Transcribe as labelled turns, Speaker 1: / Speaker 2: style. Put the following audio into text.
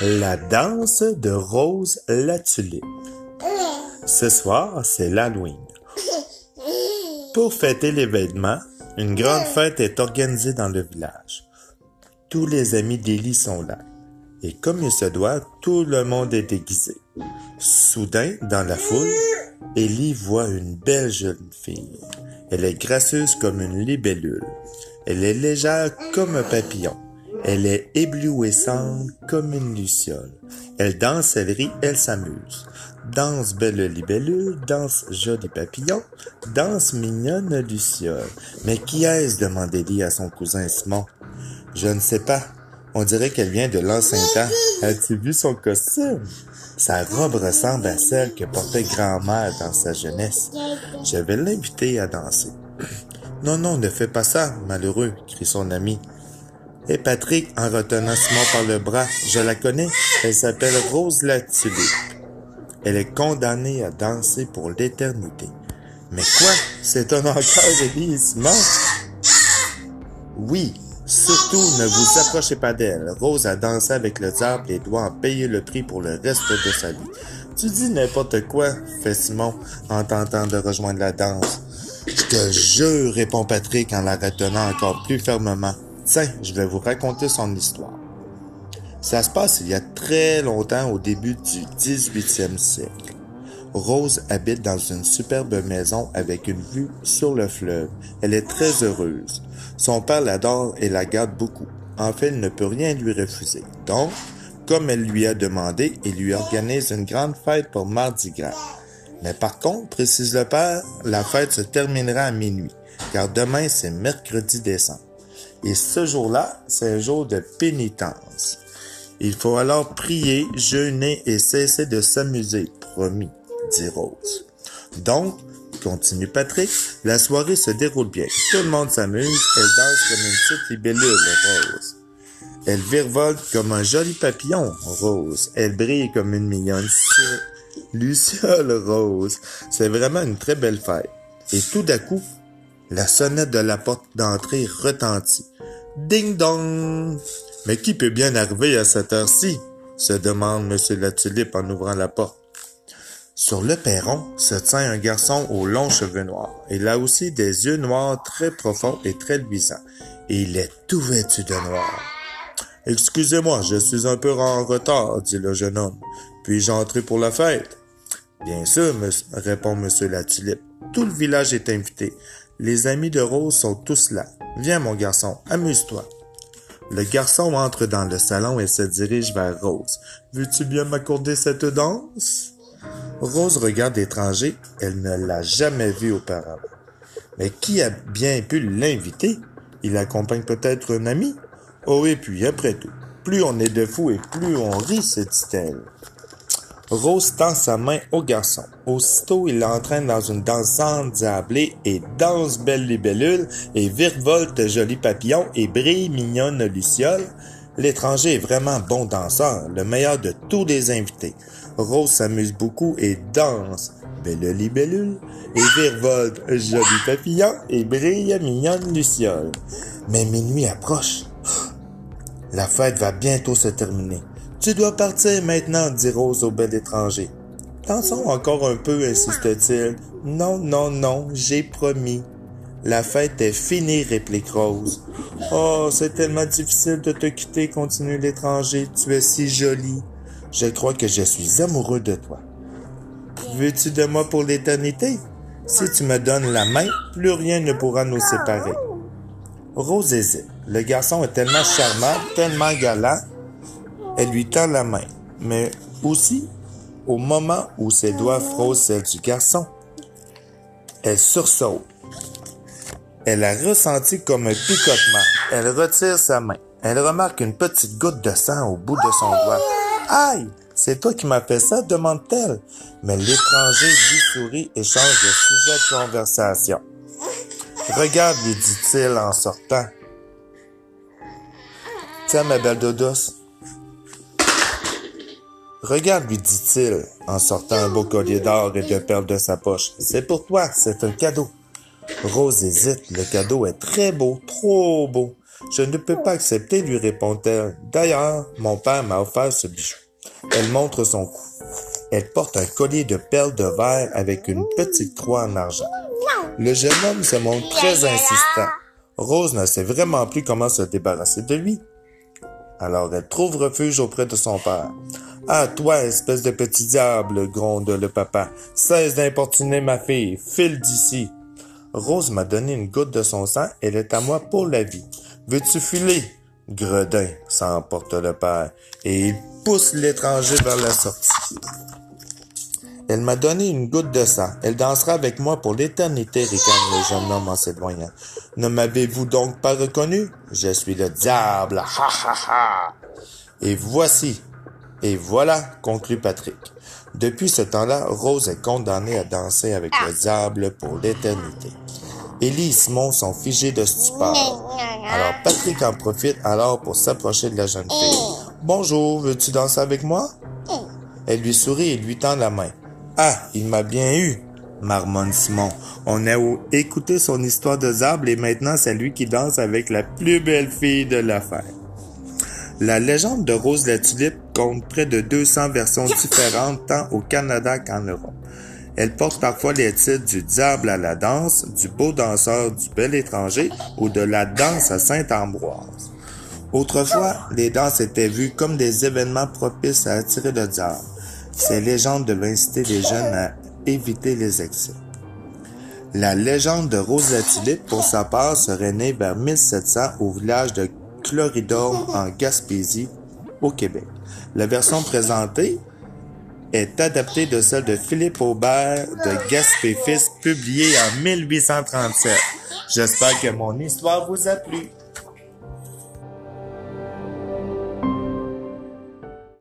Speaker 1: La danse de Rose la tulipe. Ce soir, c'est l'Halloween. Pour fêter l'événement, une grande fête est organisée dans le village. Tous les amis d'Élie sont là. Et comme il se doit, tout le monde est déguisé. Soudain, dans la foule, Élie voit une belle jeune fille. Elle est gracieuse comme une libellule. Elle est légère comme un papillon. Elle est éblouissante comme une luciole. Elle danse, elle rit, elle s'amuse. Danse belle libellule, danse joli papillon, danse mignonne luciole. Mais qui est-ce demandait-il à son cousin Simon. Je ne sais pas. On dirait qu'elle vient de l'ancien temps. As-tu vu son costume? Sa robe ressemble à celle que portait grand-mère dans sa jeunesse. Je vais l'inviter à danser. Non, non, ne fais pas ça, malheureux, crie son ami. Et Patrick, en retenant Simon par le bras, je la connais, elle s'appelle Rose la. Elle est condamnée à danser pour l'éternité. Mais quoi? C'est un et Simon? Oui, surtout ne vous approchez pas d'elle. Rose a dansé avec le diable et doit en payer le prix pour le reste de sa vie. Tu dis n'importe quoi, fait Simon en tentant de rejoindre la danse. Je te jure, répond Patrick en la retenant encore plus fermement. Tiens, je vais vous raconter son histoire. Ça se passe il y a très longtemps au début du 18e siècle. Rose habite dans une superbe maison avec une vue sur le fleuve. Elle est très heureuse. Son père l'adore et la garde beaucoup. En fait, il ne peut rien lui refuser. Donc, comme elle lui a demandé, il lui organise une grande fête pour Mardi Gras. Mais par contre, précise le père, la fête se terminera à minuit, car demain c'est mercredi décembre. Et ce jour-là, c'est un jour de pénitence. Il faut alors prier, jeûner et cesser de s'amuser, promis, dit Rose. Donc, continue Patrick, la soirée se déroule bien. Tout le monde s'amuse, elle danse comme une petite libellule, Rose. Elle virevolte comme un joli papillon, Rose. Elle brille comme une mignonne Luciole Rose. C'est vraiment une très belle fête. Et tout d'un coup, la sonnette de la porte d'entrée retentit. Ding dong! Mais qui peut bien arriver à cette heure-ci? se demande Monsieur la Tulipe en ouvrant la porte. Sur le perron se tient un garçon aux longs cheveux noirs. Il a aussi des yeux noirs très profonds et très luisants. Et il est tout vêtu de noir. Excusez-moi, je suis un peu en retard, dit le jeune homme. Puis-je entrer pour la fête? Bien sûr, répond monsieur la tulipe. Tout le village est invité. Les amis de Rose sont tous là. Viens, mon garçon, amuse-toi. Le garçon entre dans le salon et se dirige vers Rose. Veux-tu bien m'accorder cette danse? Rose regarde l'étranger. Elle ne l'a jamais vu auparavant. Mais qui a bien pu l'inviter? Il accompagne peut-être un ami? Oh, et puis, après tout, plus on est de fous et plus on rit, se dit-elle. Rose tend sa main au garçon. Aussitôt, il l'entraîne dans une danse endiablée et danse belle libellule et virevolte joli papillon et brille mignonne luciole. L'étranger est vraiment bon danseur, le meilleur de tous les invités. Rose s'amuse beaucoup et danse belle libellule et virevolte joli papillon et brille mignonne luciole. Mais minuit approche. La fête va bientôt se terminer. Tu dois partir maintenant, dit Rose au bel étranger. Dansons encore un peu, insiste-t-il. Non, non, non, j'ai promis. La fête est finie, réplique Rose. Oh, c'est tellement difficile de te quitter, continue l'étranger. Tu es si jolie. Je crois que je suis amoureux de toi. Veux-tu de moi pour l'éternité? Si tu me donnes la main, plus rien ne pourra nous séparer. Rose hésite. Le garçon est tellement charmant, tellement galant, elle lui tend la main, mais aussi, au moment où ses doigts frôlent celle du garçon, elle sursaute. Elle a ressenti comme un picotement. Elle retire sa main. Elle remarque une petite goutte de sang au bout de son doigt. Aïe! C'est toi qui m'as fait ça, demande-t-elle. Mais l'étranger lui sourit et change de sujet de conversation. Regarde, lui dit-il en sortant. Tiens, ma belle Dodos, Regarde, lui dit-il, en sortant un beau collier d'or et de perles de sa poche. C'est pour toi, c'est un cadeau. Rose hésite, le cadeau est très beau, trop beau. Je ne peux pas accepter, lui répond-elle. D'ailleurs, mon père m'a offert ce bijou. Elle montre son cou. Elle porte un collier de perles de verre avec une petite croix en argent. Le jeune homme se montre très insistant. Rose ne sait vraiment plus comment se débarrasser de lui. Alors elle trouve refuge auprès de son père. Ah, toi, espèce de petit diable, gronde le papa. Cesse d'importuner ma fille. File d'ici. Rose m'a donné une goutte de son sang. Elle est à moi pour la vie. Veux-tu filer? Gredin, s'emporte le père, et il pousse l'étranger vers la sortie. Elle m'a donné une goutte de sang. Elle dansera avec moi pour l'éternité, ricane le jeune homme en s'éloignant. Ne m'avez-vous donc pas reconnu? Je suis le diable. Ha ha ha. Et voici. Et voilà, conclut Patrick. Depuis ce temps-là, Rose est condamnée à danser avec le diable pour l'éternité. Ellie et Simon sont figés de stupeur. Alors Patrick en profite alors pour s'approcher de la jeune fille. Bonjour, veux-tu danser avec moi? Elle lui sourit et lui tend la main. Ah, il m'a bien eu, marmonne Simon. On a écouté son histoire de diable et maintenant c'est lui qui danse avec la plus belle fille de l'affaire. La légende de Rose la Tulipe compte près de 200 versions différentes tant au Canada qu'en Europe. Elle porte parfois les titres du diable à la danse, du beau danseur du bel étranger ou de la danse à Saint-Ambroise. Autrefois, les danses étaient vues comme des événements propices à attirer le diable. Ces légendes devaient inciter les jeunes à éviter les excès. La légende de Rose la Tulipe, pour sa part, serait née vers 1700 au village de Chloridome en Gaspésie, au Québec. La version présentée est adaptée de celle de Philippe Aubert de Gaspé Fils, publiée en 1837. J'espère que mon histoire vous a plu.